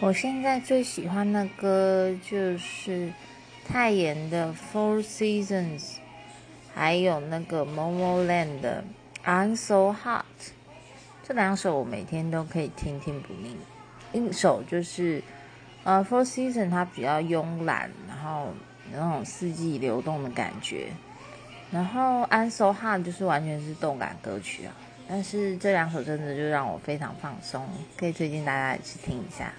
我现在最喜欢的歌就是泰妍的《Four Seasons》，还有那个 Momo Land 的《I'm So Hot》。这两首我每天都可以听听不腻。一首就是呃《Four Seasons》，它比较慵懒，然后那种四季流动的感觉。然后《I'm So Hot》就是完全是动感歌曲啊。但是这两首真的就让我非常放松，可以推荐大家去听一下。